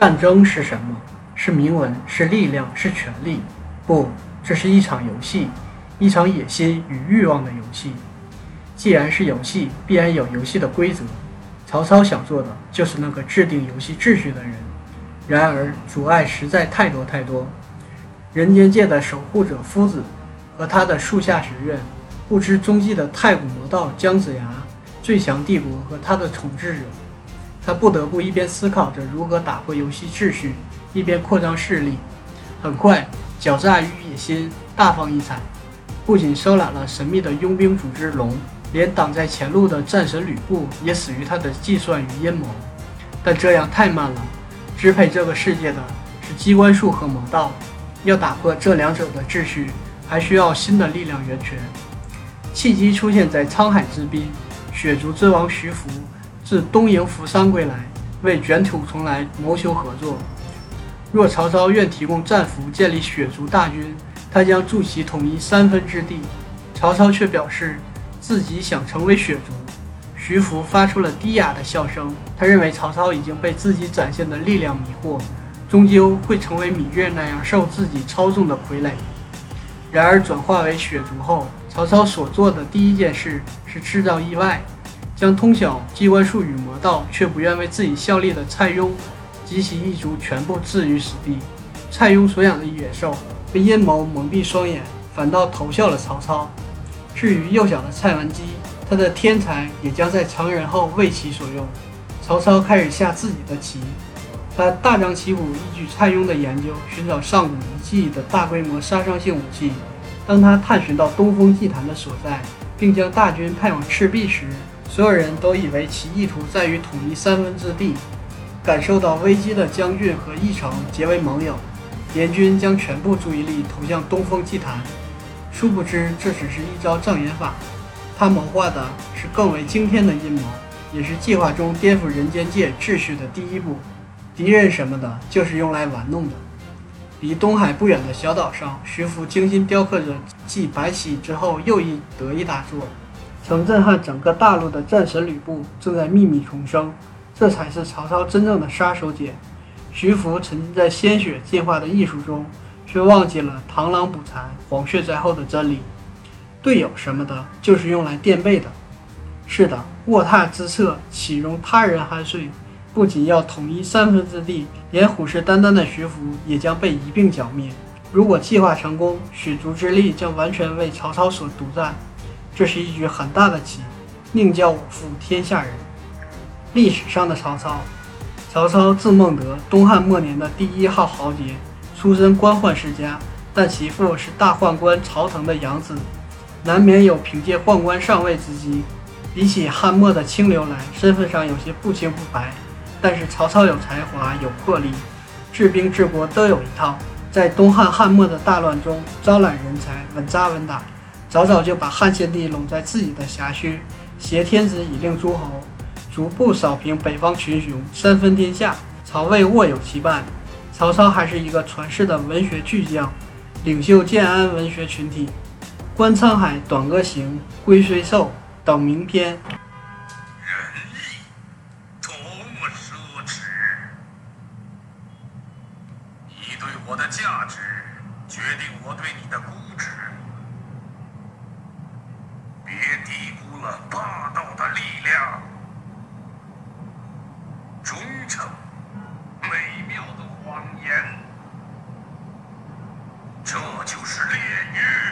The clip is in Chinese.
战争是什么？是铭文，是力量，是权力？不，这是一场游戏，一场野心与欲望的游戏。既然是游戏，必然有游戏的规则。曹操想做的就是那个制定游戏秩序的人。然而阻碍实在太多太多。人间界的守护者夫子和他的树下学院，不知踪迹的太古魔道姜子牙，最强帝国和他的统治者。他不得不一边思考着如何打破游戏秩序，一边扩张势力。很快，狡诈与野心大放异彩，不仅收揽了神秘的佣兵组织龙，连挡在前路的战神吕布也死于他的计算与阴谋。但这样太慢了，支配这个世界的是机关术和魔道，要打破这两者的秩序，还需要新的力量源泉。契机出现在沧海之滨，血族之王徐福。自东瀛扶桑归来，为卷土重来谋求合作。若曹操愿提供战俘建立血族大军，他将助其统一三分之地。曹操却表示自己想成为血族。徐福发出了低哑的笑声，他认为曹操已经被自己展现的力量迷惑，终究会成为芈月那样受自己操纵的傀儡。然而转化为血族后，曹操所做的第一件事是制造意外。将通晓机关术与魔道却不愿为自己效力的蔡邕及其一族全部置于死地。蔡邕所养的野兽被阴谋蒙蔽双眼，反倒投效了曹操。至于幼小的蔡文姬，他的天才也将在成人后为其所用。曹操开始下自己的棋，他大张旗鼓依据蔡邕的研究，寻找上古遗迹的大规模杀伤性武器。当他探寻到东风祭坛的所在，并将大军派往赤壁时，所有人都以为其意图在于统一三分之地，感受到危机的将军和义城结为盟友，联军将全部注意力投向东风祭坛。殊不知，这只是一招障眼法，他谋划的是更为惊天的阴谋，也是计划中颠覆人间界秩序的第一步。敌人什么的，就是用来玩弄的。离东海不远的小岛上，徐福精心雕刻着继白起之后又一得意大作。曾震撼整个大陆的战神吕布正在秘密重生，这才是曹操真正的杀手锏。徐福沉浸在鲜血进化的艺术中，却忘记了螳螂捕蝉，黄雀在后的真理。队友什么的，就是用来垫背的。是的，卧榻之侧岂容他人酣睡？不仅要统一三分之地，连虎视眈眈的徐福也将被一并剿灭。如果计划成功，许族之力将完全为曹操所独占。这是一局很大的棋，宁叫我负天下人。历史上的曹操，曹操字孟德，东汉末年的第一号豪杰，出身官宦世家，但其父是大宦官曹腾的养子，难免有凭借宦官上位之机。比起汉末的清流来，身份上有些不清不白。但是曹操有才华，有魄力，治兵治国都有一套，在东汉汉末的大乱中招揽人才，稳扎稳打。早早就把汉献帝拢在自己的辖区，挟天子以令诸侯，逐步扫平北方群雄，三分天下，曹魏握有其半。曹操还是一个传世的文学巨匠，领袖建安文学群体，《观沧海》《短歌行》《龟虽寿》等名篇。仁义，多么奢侈！你对我的价值，决定我对你的估值。别低估了霸道的力量，忠诚，美妙的谎言，这就是炼狱。